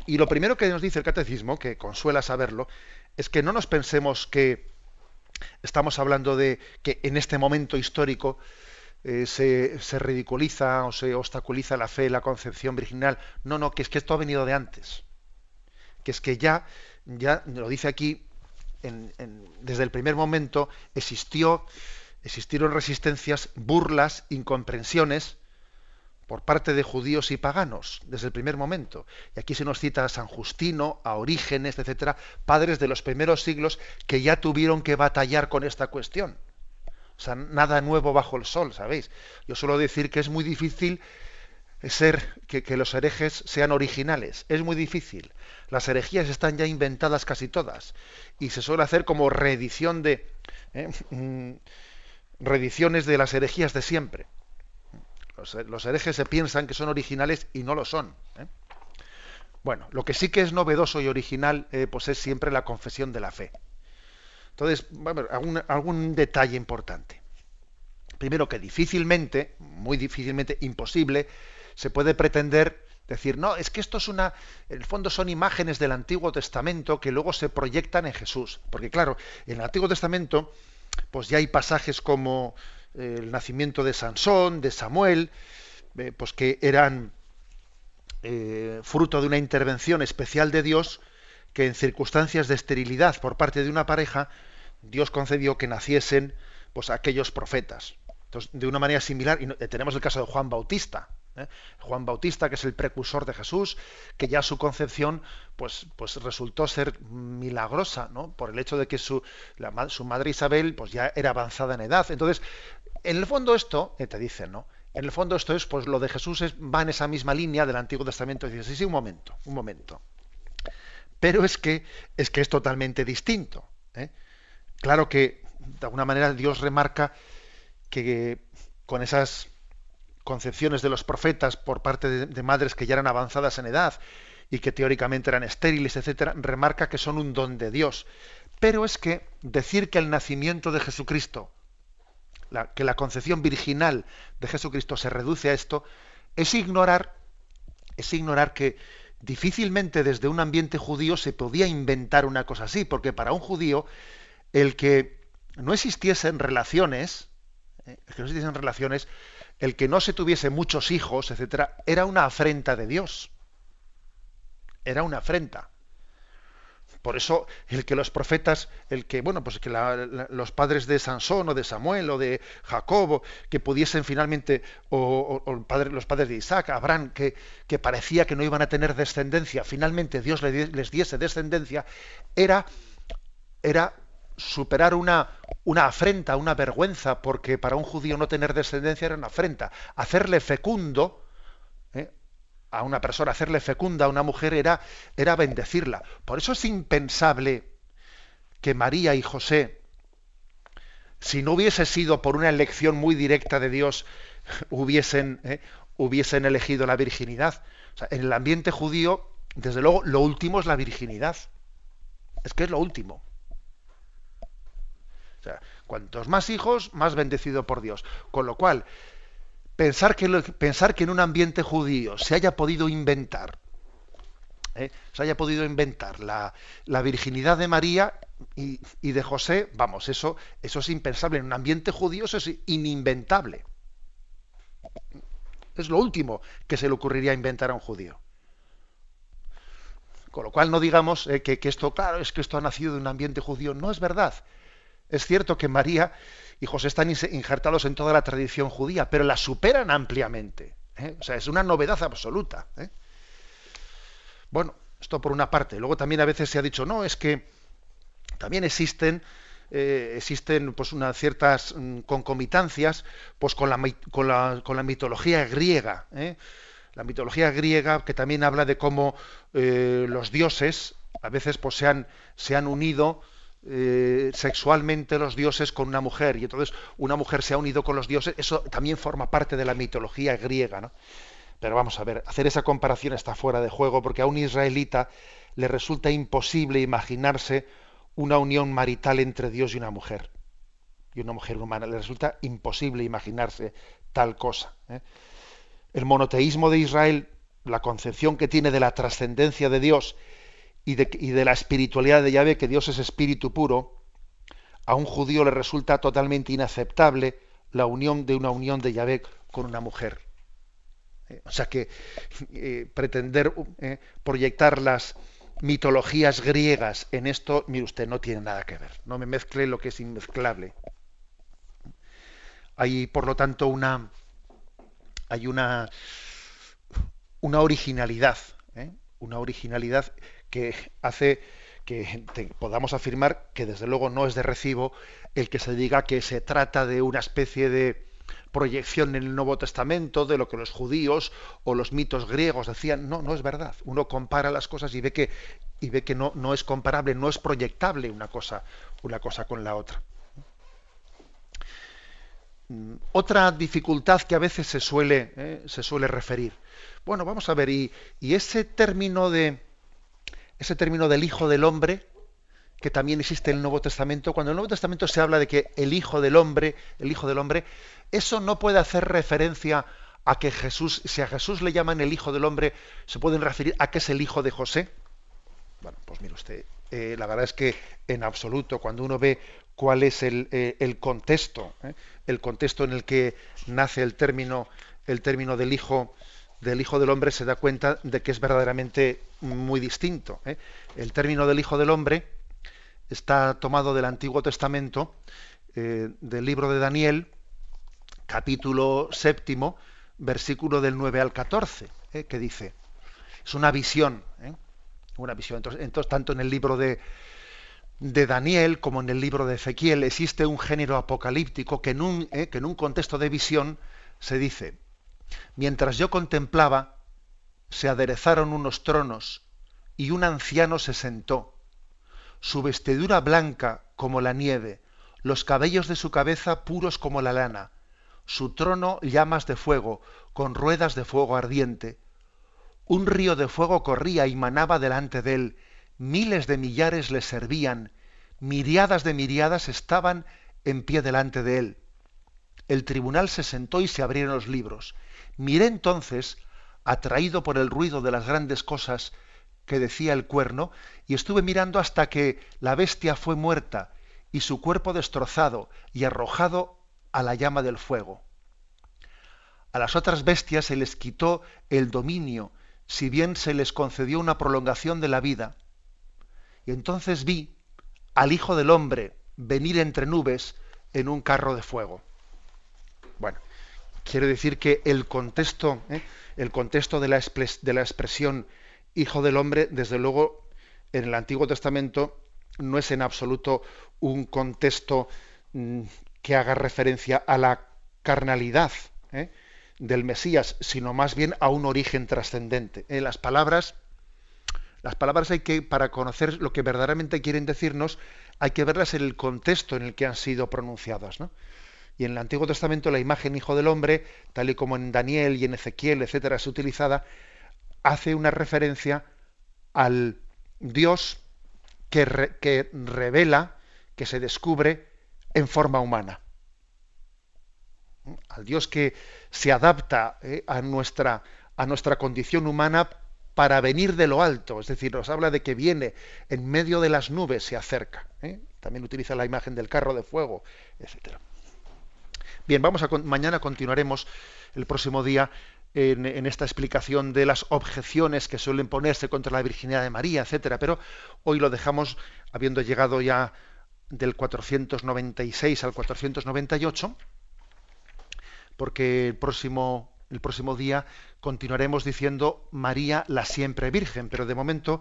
Y lo primero que nos dice el catecismo, que consuela saberlo, es que no nos pensemos que estamos hablando de que en este momento histórico eh, se, ridiculiza o se obstaculiza la fe, la concepción virginal. No, no, que es que esto ha venido de antes. Que es que ya, ya lo dice aquí, desde el primer momento existió, existieron resistencias, burlas, incomprensiones por parte de judíos y paganos desde el primer momento. Y aquí se nos cita a San Justino, a Orígenes, etcétera, padres de los primeros siglos que ya tuvieron que batallar con esta cuestión. O sea, nada nuevo bajo el sol, ¿sabéis? Yo suelo decir que es muy difícil ser que, los herejes sean originales. Es muy difícil. Las herejías están ya inventadas casi todas. Y se suele hacer como reedición de. ¿eh? Mm, reediciones de las herejías de siempre. Los, herejes se piensan que son originales y no lo son. ¿eh? Bueno, lo que sí que es novedoso y original eh, pues es siempre la confesión de la fe. Entonces, algún, algún detalle importante. Primero que difícilmente, muy difícilmente, imposible, se puede pretender decir, no, es que esto es una, en el fondo son imágenes del Antiguo Testamento que luego se proyectan en Jesús. Porque claro, en el Antiguo Testamento, pues ya hay pasajes como el nacimiento de Sansón, de Samuel, eh, pues que eran eh, fruto de una intervención especial de Dios, que en circunstancias de esterilidad por parte de una pareja, Dios concedió que naciesen pues aquellos profetas. Entonces, de una manera similar, y eh, tenemos el caso de Juan Bautista, Juan Bautista, que es el precursor de Jesús, que ya su concepción pues, pues resultó ser milagrosa, ¿no? por el hecho de que su, su madre Isabel pues ya era avanzada en edad. Entonces, en el fondo esto, eh, te dicen, ¿no? En el fondo esto es, pues lo de Jesús es, va en esa misma línea del Antiguo Testamento. dices, sí, sí, un momento, un momento. Pero es que es, que es totalmente distinto. ¿eh? Claro que, de alguna manera, Dios remarca que con esas concepciones de los profetas por parte de, de madres que ya eran avanzadas en edad y que teóricamente eran estériles, etcétera, remarca que son un don de Dios. Pero es que decir que el nacimiento de Jesucristo que la concepción virginal de Jesucristo se reduce a esto, es ignorar, es ignorar que difícilmente desde un ambiente judío se podía inventar una cosa así, porque para un judío el que no existiesen relaciones, eh, el que no existiesen relaciones, el que no se tuviese muchos hijos, etcétera, era una afrenta de Dios. Era una afrenta. Por eso el que los profetas, el que, bueno, pues que los padres de Sansón o de Samuel o de Jacobo, que pudiesen finalmente, o, los padres de Isaac, Abraham, que, que, parecía que no iban a tener descendencia, finalmente Dios les, diese descendencia, era, era superar una, una afrenta, una vergüenza, porque para un judío no tener descendencia era una afrenta. Hacerle fecundo. A una persona, hacerle fecunda a una mujer era, era bendecirla. Por eso es impensable que María y José, si no hubiese sido por una elección muy directa de Dios, hubiesen, ¿eh? hubiesen elegido la virginidad. en el ambiente judío, desde luego, lo último es la virginidad. Es que es lo último. O sea, cuantos más hijos, más bendecido por Dios. Con lo cual, pensar que, pensar que en un ambiente judío se haya podido inventar, ¿eh? se haya podido inventar la, virginidad de María y, de José, vamos, eso, eso es impensable. En un ambiente judío eso es ininventable. Es lo último que se le ocurriría inventar a un judío. Con lo cual no digamos eh, que, esto, claro, es que esto ha nacido de un ambiente judío. No es verdad. Es cierto que María y José están injertados en toda la tradición judía, pero la superan ampliamente. ¿eh? O sea, es una novedad absoluta. ¿eh? Bueno, esto por una parte. Luego también a veces se ha dicho, no, es que también existen existen pues unas ciertas mm, concomitancias pues con la, con la, mitología griega la mitología griega que también habla de cómo eh, los dioses a veces pues, se, han, se han unido eh, sexualmente los dioses con una mujer y entonces una mujer se ha unido con los dioses, eso también forma parte de la mitología griega. ¿no? Pero vamos a ver, hacer esa comparación está fuera de juego porque a un israelita le resulta imposible imaginarse una unión marital entre Dios y una mujer. Y una mujer humana. Le resulta imposible imaginarse tal cosa. ¿eh? el monoteísmo de Israel, la concepción que tiene de la trascendencia de Dios y de, la espiritualidad de Yahvé, que Dios es espíritu puro, a un judío le resulta totalmente inaceptable la unión de una unión de Yahvé con una mujer. Eh, o sea que eh, pretender eh, proyectar las mitologías griegas en esto, mire usted, no tiene nada que ver. No me mezcle lo que es inmezclable. Hay, por lo tanto, una, hay una, una originalidad, una originalidad que hace que podamos afirmar que desde luego no es de recibo el que se diga que se trata de una especie de proyección en el Nuevo Testamento de lo que los judíos o los mitos griegos decían. No, no es verdad. Uno compara las cosas y ve que, y ve que no, no es comparable, no es proyectable una cosa, una cosa con la otra. Mm, otra dificultad que a veces se suele, eh, se suele referir. Bueno, vamos a ver, y, ese término de ese término del Hijo del Hombre, que también existe en el Nuevo Testamento, cuando en el Nuevo Testamento se habla de que el Hijo del Hombre, el Hijo del Hombre, eso no puede hacer referencia a que Jesús, si a Jesús le llaman el Hijo del Hombre, se pueden referir a que es el Hijo de José. Bueno, pues mire usted, eh, la verdad es que en absoluto, cuando uno ve cuál es el, eh, contexto, ¿eh? el contexto en el que nace el término, el término del hijo del hijo del hombre, se da cuenta de que es verdaderamente muy distinto. ¿eh? El término del hijo del hombre está tomado del Antiguo Testamento, del libro de Daniel, capítulo séptimo, versículo del 9 al 14, que dice, es una visión, una visión. entonces, tanto en el libro de, de Daniel como en el libro de Ezequiel existe un género apocalíptico que en un, eh, que en un contexto de visión se dice, mientras yo contemplaba, se aderezaron unos tronos y un anciano se sentó, su vestidura blanca como la nieve, los cabellos de su cabeza puros como la lana, su trono llamas de fuego, con ruedas de fuego ardiente. Un río de fuego corría y manaba delante de él, miles de millares le servían, miriadas de miriadas estaban en pie delante de él. El tribunal se sentó y se abrieron los libros. Miré entonces, atraído por el ruido de las grandes cosas que decía el cuerno, y estuve mirando hasta que la bestia fue muerta y su cuerpo destrozado y arrojado a la llama del fuego. A las otras bestias se les quitó el dominio, si bien se les concedió una prolongación de la vida. Y entonces vi al Hijo del Hombre venir entre nubes en un carro de fuego. Bueno, quiero decir que el contexto, ¿eh? el contexto de la, expresión Hijo del Hombre, desde luego, en el Antiguo Testamento no es en absoluto un contexto mm, que haga referencia a la carnalidad ¿eh? del Mesías, sino más bien a un origen trascendente. En las palabras, las palabras hay que, para conocer lo que verdaderamente quieren decirnos, hay que verlas en el contexto en el que han sido pronunciadas. Y en el Antiguo Testamento la imagen Hijo del Hombre, tal y como en Daniel y en Ezequiel, etcétera, es utilizada, hace una referencia al Dios que, revela, que se descubre en forma humana. Al Dios que se adapta eh, a, nuestra, a nuestra condición humana para venir de lo alto, es decir, nos habla de que viene en medio de las nubes, se acerca. ¿eh? También utiliza la imagen del carro de fuego, etc. Bien, vamos mañana continuaremos el próximo día en, esta explicación de las objeciones que suelen ponerse contra la virginidad de María, etcétera. Pero hoy lo dejamos, habiendo llegado ya del 496 al 498, porque el próximo día continuaremos diciendo María la siempre Virgen, pero de momento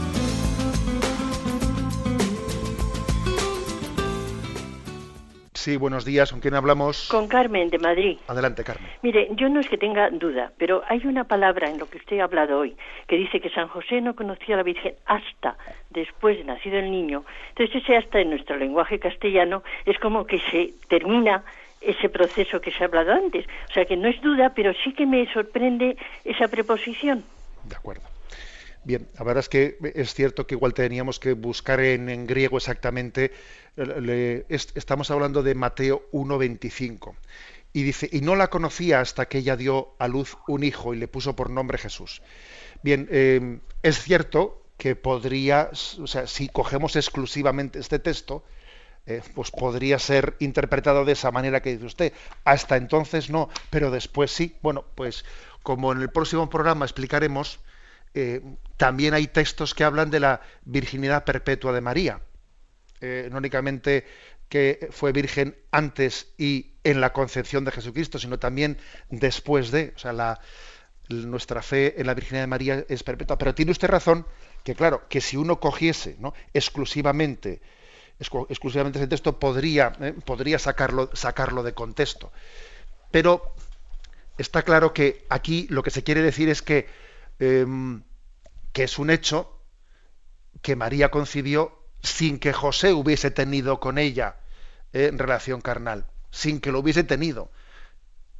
Sí, buenos días. ¿Con quién hablamos? Con Carmen, de Madrid. Adelante, Carmen. Mire, yo no es que tenga duda, pero hay una palabra en lo que usted ha hablado hoy que dice que San José no conocía a la Virgen hasta después de nacido el niño. Entonces, ese hasta en nuestro lenguaje castellano es como que se termina ese proceso que se ha hablado antes. O sea que no es duda, pero sí que me sorprende esa preposición. De acuerdo. Bien, la verdad es que es cierto que igual teníamos que buscar en, griego exactamente, estamos hablando de Mateo 1.25, y dice, y no la conocía hasta que ella dio a luz un hijo y le puso por nombre Jesús. Bien, em, es cierto que podría, o sea, si cogemos exclusivamente este texto, eh, pues podría ser interpretado de esa manera que dice usted. Hasta entonces no, pero después sí. Bueno, pues como en el próximo programa explicaremos, eh, también hay textos que hablan de la virginidad perpetua de María. Eh, no únicamente que fue virgen antes y en la concepción de Jesucristo, sino también después de, o sea, nuestra fe en la virginidad de María es perpetua. Pero tiene usted razón que, claro, que si uno cogiese ¿no? exclusivamente, exclusivamente ese texto, podría, eh, podría sacarlo, sacarlo de contexto. Pero está claro que aquí lo que se quiere decir es que Em, que es un hecho que María concibió sin que José hubiese tenido con ella eh, relación carnal, sin que lo hubiese tenido,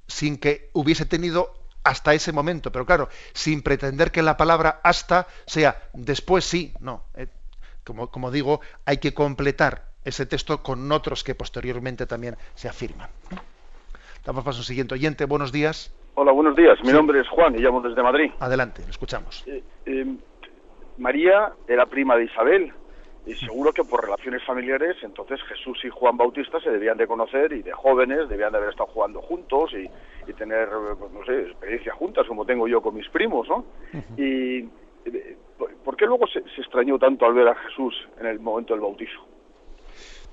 sin que hubiese tenido hasta ese momento, pero claro, sin pretender que la palabra hasta sea después sí, no. Eh, como, como digo, hay que completar ese texto con otros que posteriormente también se afirman. Damos paso al siguiente oyente. Buenos días. Hola, buenos días. Mi nombre es Juan y llamo desde Madrid. Adelante, escuchamos. Eh, eh, María era prima de Isabel y seguro que por relaciones familiares entonces Jesús y Juan Bautista se debían de conocer y de jóvenes debían de haber estado jugando juntos y, tener, pues, no sé, experiencia juntas como tengo yo con mis primos, ¿no? Y eh, ¿por qué luego se, extrañó tanto al ver a Jesús en el momento del bautizo?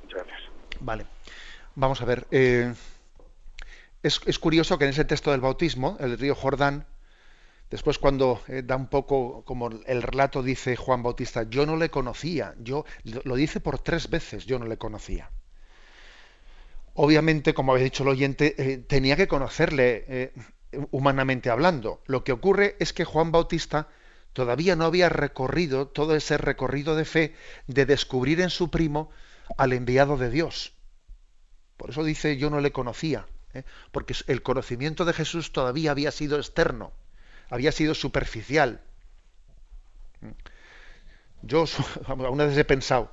Muchas gracias. Vale. Vamos a ver. Es, curioso que en ese texto del bautismo, el río Jordán, Después cuando eh, da un poco, como el relato dice Juan Bautista, yo no le conocía, yo lo dice por tres veces, yo no le conocía. Obviamente, como había dicho el oyente, eh, tenía que conocerle eh, humanamente hablando. Lo que ocurre es que Juan Bautista todavía no había recorrido todo ese recorrido de fe de descubrir en su primo al enviado de Dios. Por eso dice yo no le conocía, porque el conocimiento de Jesús todavía había sido externo había sido superficial. Yo alguna vez he pensado,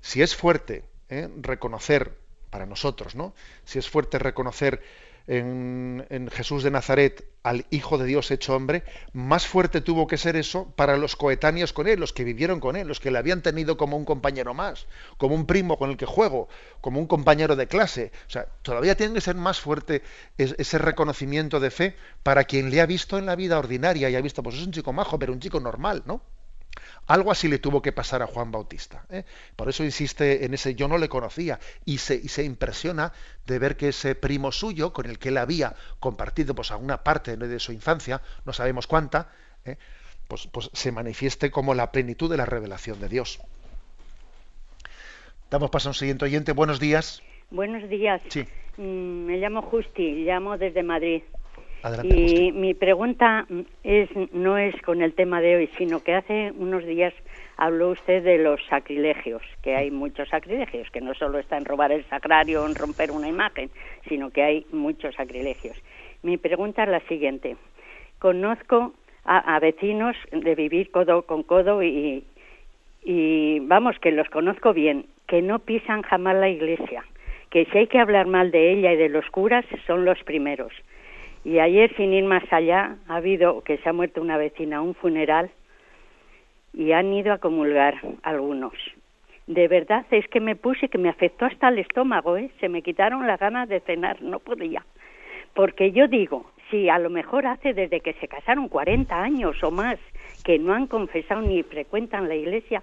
si es fuerte ¿eh? reconocer, para nosotros, ¿no? Si es fuerte reconocer en, Jesús de Nazaret al Hijo de Dios hecho hombre, más fuerte tuvo que ser eso para los coetáneos con él, los que vivieron con él, los que le habían tenido como un compañero más, como un primo con el que juego, como un compañero de clase. O sea, todavía tiene que ser más fuerte ese reconocimiento de fe para quien le ha visto en la vida ordinaria y ha visto, pues es un chico majo, pero un chico normal, ¿no? Algo así le tuvo que pasar a Juan Bautista. ¿eh? Por eso insiste en ese yo no le conocía y se, se, impresiona de ver que ese primo suyo, con el que él había compartido pues, alguna parte de su infancia, no sabemos cuánta, ¿eh? pues, pues se manifieste como la plenitud de la revelación de Dios. Damos paso a un siguiente oyente. Buenos días. Buenos días. Sí. Mm, me llamo Justi, llamo desde Madrid y mi pregunta es no es con el tema de hoy, sino que hace unos días habló usted de los sacrilegios, que hay muchos sacrilegios, que no solo está en robar el sagrario o en romper una imagen, sino que hay muchos sacrilegios. Mi pregunta es la siguiente. Conozco a, vecinos de vivir codo con codo y, y vamos, que los conozco bien, que no pisan jamás la iglesia, que si hay que hablar mal de ella y de los curas, son los primeros y ayer, sin ir más allá, ha habido que se ha muerto una vecina a un funeral y han ido a comulgar algunos. De verdad es que me puse que me afectó hasta el estómago, ¿eh? Se me quitaron las ganas de cenar, no podía. Porque yo digo, si a lo mejor hace desde que se casaron 40 años o más que no han confesado ni frecuentan la iglesia,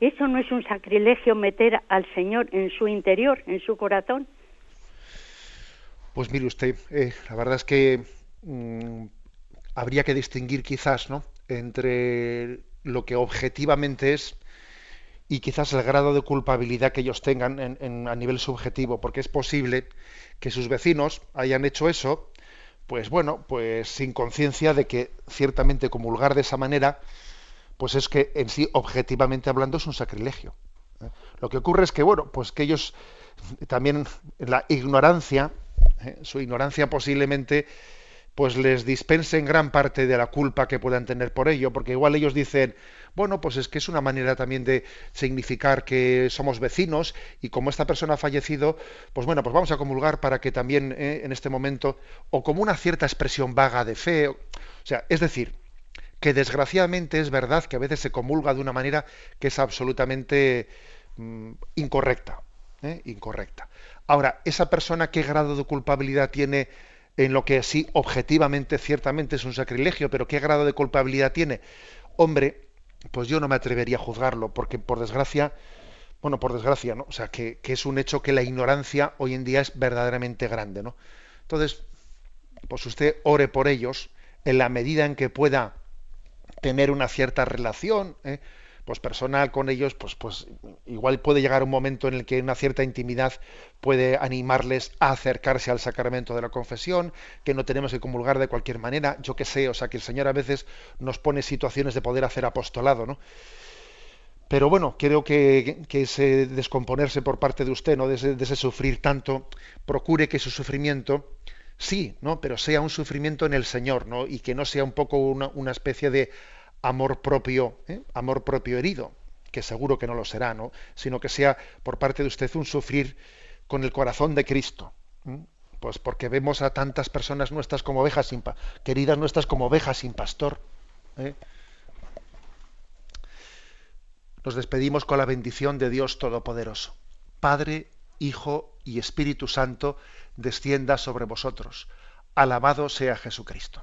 ¿eso no es un sacrilegio meter al Señor en su interior, en su corazón? Pues mire usted, eh, la verdad es que mm, habría que distinguir quizás ¿no? entre lo que objetivamente es y quizás el grado de culpabilidad que ellos tengan a nivel subjetivo, porque es posible que sus vecinos hayan hecho eso, pues bueno, pues sin conciencia de que ciertamente comulgar de esa manera, pues es que en sí, objetivamente hablando, es un sacrilegio. ¿eh? Lo que ocurre es que, bueno, pues que ellos también en la ignorancia ¿eh? su ignorancia posiblemente pues les dispense en gran parte de la culpa que puedan tener por ello, porque igual ellos dicen, bueno, pues es que es una manera también de significar que somos vecinos y como esta persona ha fallecido, pues bueno, pues vamos a comulgar para que también ¿eh? en este momento, o como una cierta expresión vaga de fe, o sea, es decir, que desgraciadamente es verdad que a veces se comulga de una manera que es absolutamente mm, incorrecta, ¿eh? incorrecta. Ahora, esa persona qué grado de culpabilidad tiene en lo que sí objetivamente, ciertamente es un sacrilegio, pero qué grado de culpabilidad tiene, hombre, pues yo no me atrevería a juzgarlo, porque por desgracia, bueno, por desgracia, ¿no? O sea, que, es un hecho que la ignorancia hoy en día es verdaderamente grande, ¿no? Entonces, pues usted ore por ellos en la medida en que pueda tener una cierta relación, ¿eh? Pues personal con ellos, pues, pues igual puede llegar un momento en el que una cierta intimidad puede animarles a acercarse al sacramento de la confesión, que no tenemos que comulgar de cualquier manera, yo qué sé, o sea que el Señor a veces nos pone situaciones de poder hacer apostolado, ¿no? Pero bueno, creo que, ese descomponerse por parte de usted, ¿no? De ese, sufrir tanto, procure que su sufrimiento, sí, ¿no? Pero sea un sufrimiento en el Señor, ¿no? Y que no sea un poco una, una especie de amor propio, ¿eh? amor propio herido, que seguro que no lo será, ¿no? Sino que sea por parte de usted un sufrir con el corazón de Cristo. Pues porque vemos a tantas personas nuestras como ovejas sin queridas nuestras como ovejas sin pastor. ¿eh? Nos despedimos con la bendición de Dios Todopoderoso. Padre, Hijo y Espíritu Santo, descienda sobre vosotros. Alabado sea Jesucristo.